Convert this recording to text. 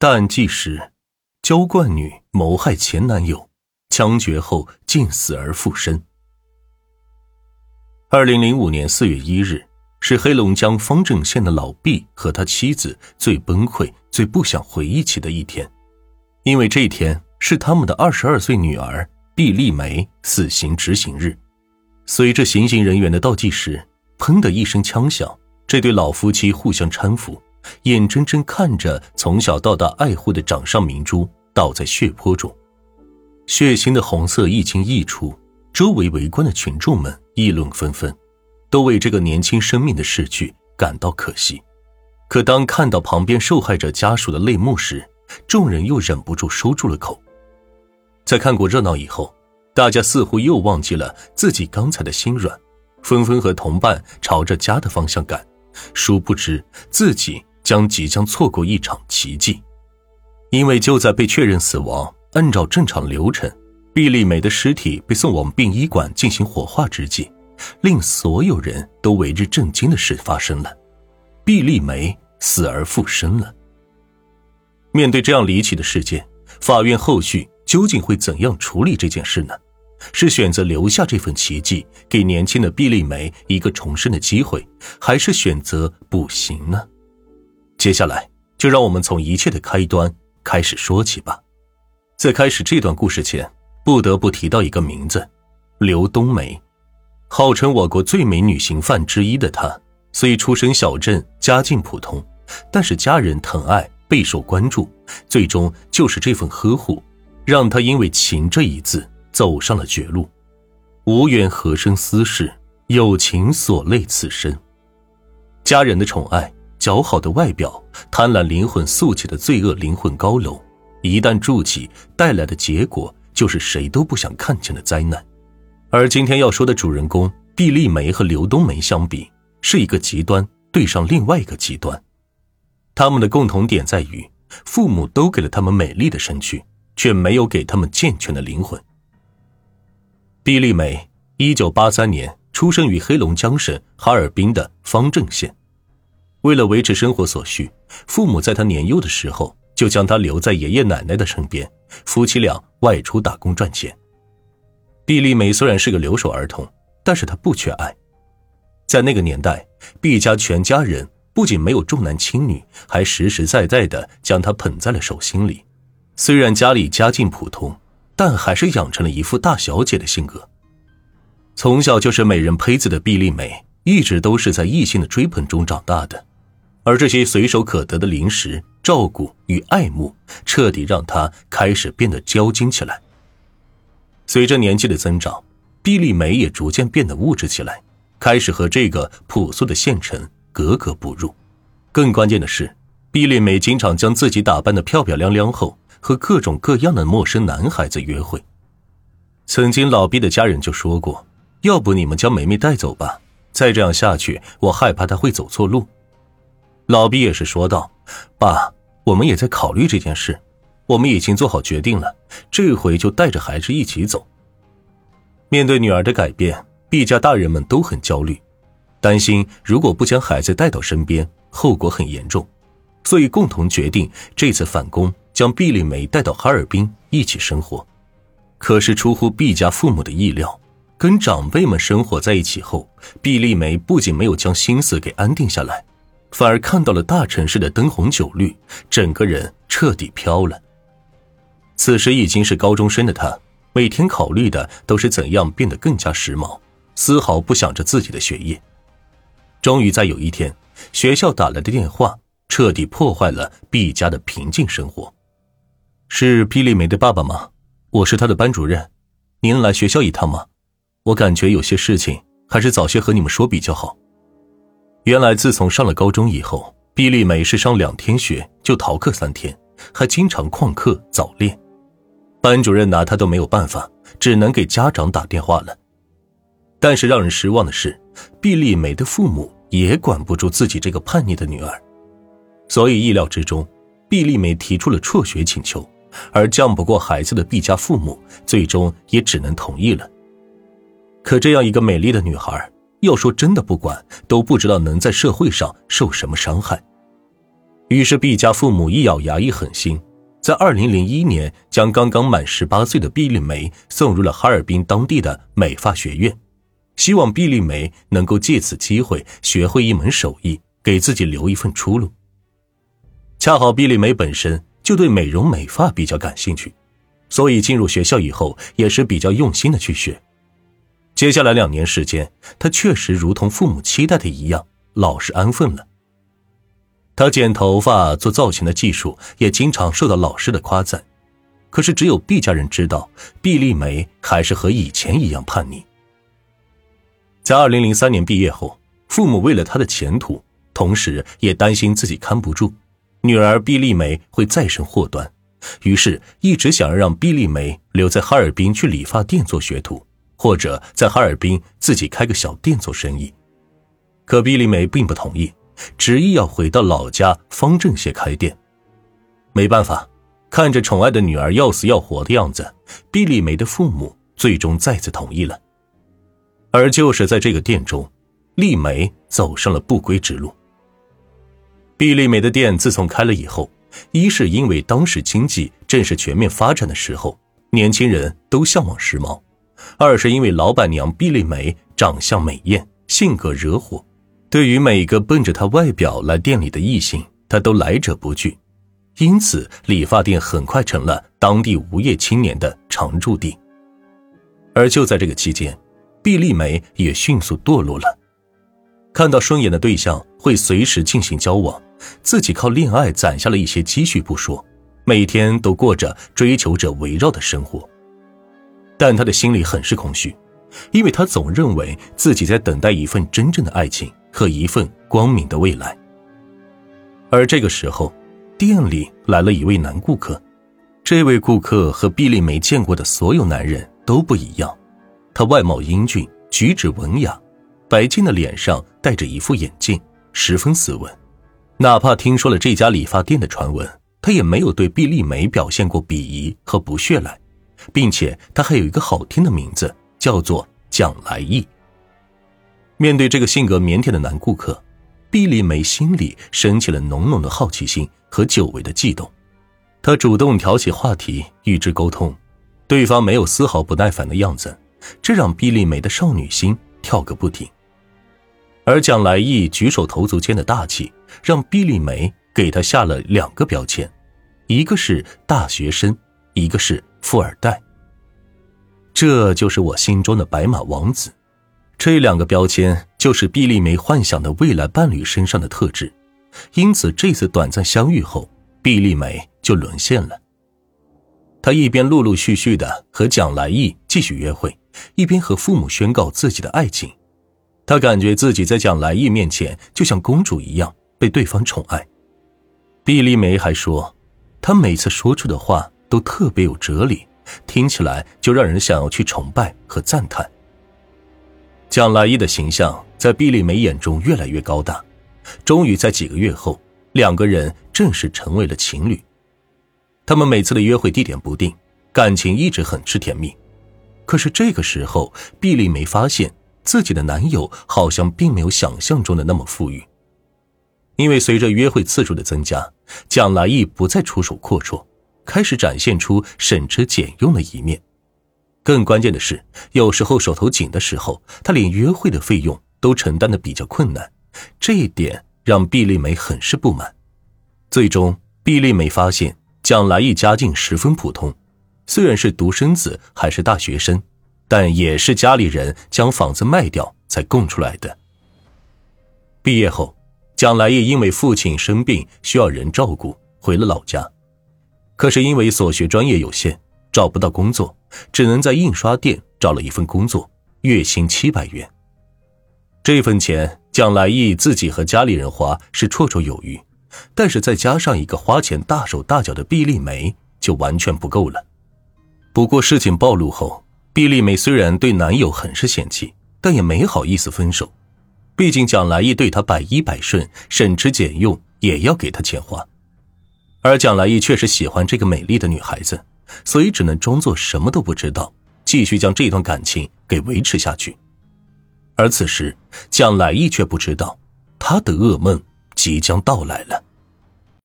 大案纪实：娇惯女谋害前男友，枪决后竟死而复生。二零零五年四月一日，是黑龙江方正县的老毕和他妻子最崩溃、最不想回忆起的一天，因为这一天是他们的二十二岁女儿毕丽梅死刑执行日。随着行刑人员的倒计时，砰的一声枪响。这对老夫妻互相搀扶，眼睁睁看着从小到大爱护的掌上明珠倒在血泊中，血腥的红色一经溢出，周围围观的群众们议论纷纷，都为这个年轻生命的逝去感到可惜。可当看到旁边受害者家属的泪目时，众人又忍不住收住了口。在看过热闹以后，大家似乎又忘记了自己刚才的心软，纷纷和同伴朝着家的方向赶。殊不知，自己将即将错过一场奇迹，因为就在被确认死亡，按照正常流程，毕丽梅的尸体被送往殡仪馆进行火化之际，令所有人都为之震惊的事发生了：毕丽梅死而复生了。面对这样离奇的事件，法院后续究竟会怎样处理这件事呢？是选择留下这份奇迹，给年轻的毕丽梅一个重生的机会，还是选择不行呢？接下来就让我们从一切的开端开始说起吧。在开始这段故事前，不得不提到一个名字——刘冬梅。号称我国最美女刑犯之一的她，虽出身小镇，家境普通，但是家人疼爱，备受关注，最终就是这份呵护，让她因为“情”这一字。走上了绝路，无缘何生私事，有情所累此生。家人的宠爱，姣好的外表，贪婪灵魂素起的罪恶灵魂高楼，一旦筑起，带来的结果就是谁都不想看见的灾难。而今天要说的主人公毕丽梅和刘冬梅相比，是一个极端对上另外一个极端。他们的共同点在于，父母都给了他们美丽的身躯，却没有给他们健全的灵魂。毕丽梅，一九八三年出生于黑龙江省哈尔滨的方正县。为了维持生活所需，父母在他年幼的时候就将他留在爷爷奶奶的身边，夫妻俩外出打工赚钱。毕丽梅虽然是个留守儿童，但是她不缺爱。在那个年代，毕家全家人不仅没有重男轻女，还实实在在的将她捧在了手心里。虽然家里家境普通。但还是养成了一副大小姐的性格。从小就是美人胚子的毕丽美，一直都是在异性的追捧中长大的，而这些随手可得的零食、照顾与爱慕，彻底让她开始变得娇矜起来。随着年纪的增长，毕丽梅也逐渐变得物质起来，开始和这个朴素的县城格格不入。更关键的是，毕丽梅经常将自己打扮的漂漂亮亮后。和各种各样的陌生男孩子约会。曾经老毕的家人就说过：“要不你们将梅梅带走吧，再这样下去，我害怕她会走错路。”老毕也是说道：“爸，我们也在考虑这件事，我们已经做好决定了，这回就带着孩子一起走。”面对女儿的改变，毕家大人们都很焦虑，担心如果不将孩子带到身边，后果很严重，所以共同决定这次返工。将毕丽梅带到哈尔滨一起生活，可是出乎毕家父母的意料，跟长辈们生活在一起后，毕丽梅不仅没有将心思给安定下来，反而看到了大城市的灯红酒绿，整个人彻底飘了。此时已经是高中生的他，每天考虑的都是怎样变得更加时髦，丝毫不想着自己的学业。终于在有一天，学校打来的电话，彻底破坏了毕家的平静生活。是毕丽梅的爸爸吗？我是他的班主任，您来学校一趟吗？我感觉有些事情还是早些和你们说比较好。原来自从上了高中以后，毕丽梅是上两天学就逃课三天，还经常旷课早恋，班主任拿她都没有办法，只能给家长打电话了。但是让人失望的是，毕丽梅的父母也管不住自己这个叛逆的女儿，所以意料之中，毕丽梅提出了辍学请求。而犟不过孩子的毕家父母，最终也只能同意了。可这样一个美丽的女孩，要说真的不管，都不知道能在社会上受什么伤害。于是毕家父母一咬牙一狠心，在二零零一年将刚刚满十八岁的毕丽梅送入了哈尔滨当地的美发学院，希望毕丽梅能够借此机会学会一门手艺，给自己留一份出路。恰好毕丽梅本身就对美容美发比较感兴趣，所以进入学校以后也是比较用心的去学。接下来两年时间，她确实如同父母期待的一样，老实安分了。她剪头发、做造型的技术也经常受到老师的夸赞。可是只有毕家人知道，毕丽梅还是和以前一样叛逆。在二零零三年毕业后，父母为了她的前途，同时也担心自己看不住，女儿毕丽梅会再生祸端，于是一直想要让毕丽梅留在哈尔滨去理发店做学徒。或者在哈尔滨自己开个小店做生意，可毕丽梅并不同意，执意要回到老家方正县开店。没办法，看着宠爱的女儿要死要活的样子，毕丽梅的父母最终再次同意了。而就是在这个店中，丽梅走上了不归之路。毕丽梅的店自从开了以后，一是因为当时经济正是全面发展的时候，年轻人都向往时髦。二是因为老板娘毕丽梅长相美艳，性格惹火，对于每个奔着她外表来店里的异性，她都来者不拒，因此理发店很快成了当地无业青年的常驻地。而就在这个期间，毕丽梅也迅速堕落了，看到顺眼的对象会随时进行交往，自己靠恋爱攒下了一些积蓄不说，每天都过着追求者围绕的生活。但他的心里很是空虚，因为他总认为自己在等待一份真正的爱情和一份光明的未来。而这个时候，店里来了一位男顾客，这位顾客和毕丽梅见过的所有男人都不一样，他外貌英俊，举止文雅，白净的脸上戴着一副眼镜，十分斯文。哪怕听说了这家理发店的传闻，他也没有对毕丽梅表现过鄙夷和不屑来。并且他还有一个好听的名字，叫做蒋来义。面对这个性格腼腆的男顾客，毕丽梅心里升起了浓浓的好奇心和久违的悸动。她主动挑起话题与之沟通，对方没有丝毫不耐烦的样子，这让毕丽梅的少女心跳个不停。而蒋来义举手投足间的大气，让毕丽梅给他下了两个标签，一个是大学生，一个是。富二代，这就是我心中的白马王子。这两个标签就是毕丽梅幻想的未来伴侣身上的特质，因此这次短暂相遇后，毕丽梅就沦陷了。她一边陆陆续续的和蒋来义继续约会，一边和父母宣告自己的爱情。她感觉自己在蒋来义面前就像公主一样被对方宠爱。毕丽梅还说，她每次说出的话。都特别有哲理，听起来就让人想要去崇拜和赞叹。蒋来义的形象在毕丽梅眼中越来越高大，终于在几个月后，两个人正式成为了情侣。他们每次的约会地点不定，感情一直很是甜蜜。可是这个时候，毕丽梅发现自己的男友好像并没有想象中的那么富裕，因为随着约会次数的增加，蒋来义不再出手阔绰。开始展现出省吃俭用的一面，更关键的是，有时候手头紧的时候，他连约会的费用都承担的比较困难，这一点让毕丽梅很是不满。最终，毕丽梅发现蒋来义家境十分普通，虽然是独生子，还是大学生，但也是家里人将房子卖掉才供出来的。毕业后，蒋来义因为父亲生病需要人照顾，回了老家。可是因为所学专业有限，找不到工作，只能在印刷店找了一份工作，月薪七百元。这份钱蒋来义自己和家里人花是绰绰有余，但是再加上一个花钱大手大脚的毕丽梅，就完全不够了。不过事情暴露后，毕丽梅虽然对男友很是嫌弃，但也没好意思分手，毕竟蒋来义对她百依百顺，省吃俭用也要给她钱花。而蒋来义确实喜欢这个美丽的女孩子，所以只能装作什么都不知道，继续将这段感情给维持下去。而此时，蒋来义却不知道，他的噩梦即将到来了。